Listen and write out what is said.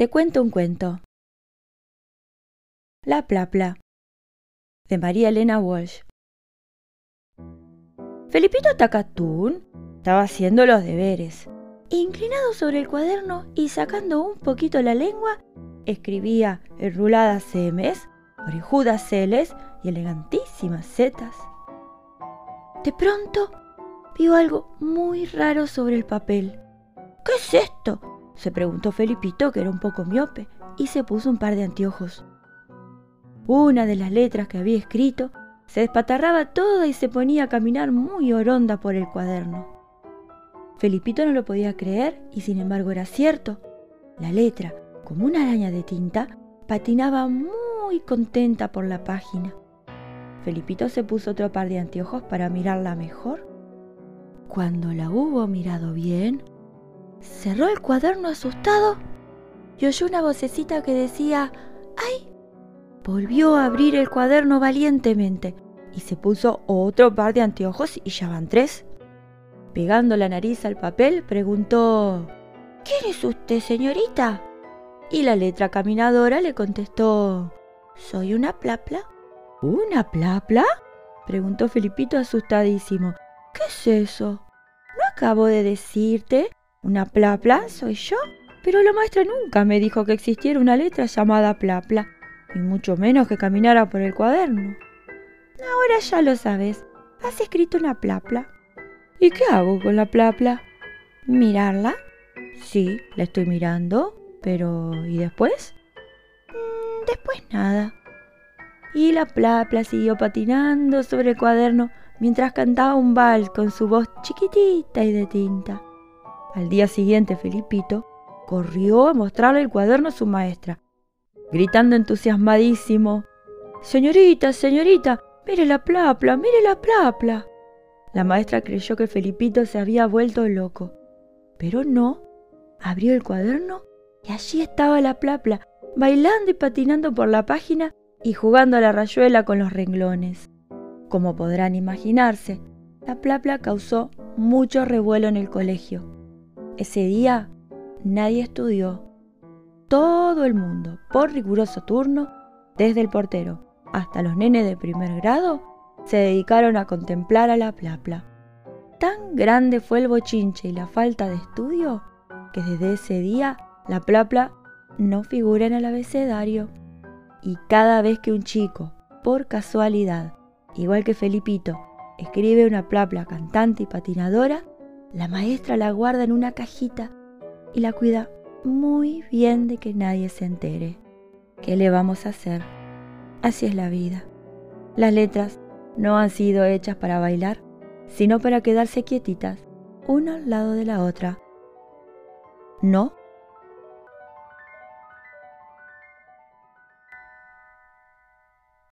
Te cuento un cuento. La Plapla de María Elena Walsh. Felipito Tacatún estaba haciendo los deberes. Inclinado sobre el cuaderno y sacando un poquito la lengua, escribía enruladas M's, orejudas C's y elegantísimas Zetas. De pronto vio algo muy raro sobre el papel. ¿Qué es esto? Se preguntó Felipito, que era un poco miope, y se puso un par de anteojos. Una de las letras que había escrito se despatarraba toda y se ponía a caminar muy oronda por el cuaderno. Felipito no lo podía creer y sin embargo era cierto. La letra, como una araña de tinta, patinaba muy contenta por la página. Felipito se puso otro par de anteojos para mirarla mejor. Cuando la hubo mirado bien, cerró el cuaderno asustado y oyó una vocecita que decía ¡Ay! Volvió a abrir el cuaderno valientemente y se puso otro par de anteojos y ya van tres. Pegando la nariz al papel, preguntó ¿Quién es usted, señorita? Y la letra caminadora le contestó Soy una plapla. ¿Una plapla? preguntó Felipito asustadísimo. ¿Qué es eso? ¿No acabo de decirte una plapla soy yo. Pero la maestra nunca me dijo que existiera una letra llamada plapla, y mucho menos que caminara por el cuaderno. Ahora ya lo sabes, has escrito una plapla. ¿Y qué hago con la plapla? ¿Mirarla? Sí, la estoy mirando, pero ¿y después? Mm, después nada. Y la plapla siguió patinando sobre el cuaderno mientras cantaba un vals con su voz chiquitita y de tinta. Al día siguiente, Felipito corrió a mostrarle el cuaderno a su maestra, gritando entusiasmadísimo, Señorita, señorita, mire la plapla, mire la plapla. La maestra creyó que Felipito se había vuelto loco, pero no. Abrió el cuaderno y allí estaba la plapla, bailando y patinando por la página y jugando a la rayuela con los renglones. Como podrán imaginarse, la plapla causó mucho revuelo en el colegio. Ese día nadie estudió. Todo el mundo, por riguroso turno, desde el portero hasta los nenes de primer grado, se dedicaron a contemplar a la plapla. Tan grande fue el bochinche y la falta de estudio que desde ese día la plapla no figura en el abecedario. Y cada vez que un chico, por casualidad, igual que Felipito, escribe una plapla cantante y patinadora, la maestra la guarda en una cajita y la cuida muy bien de que nadie se entere. ¿Qué le vamos a hacer? Así es la vida. Las letras no han sido hechas para bailar, sino para quedarse quietitas, una al lado de la otra. No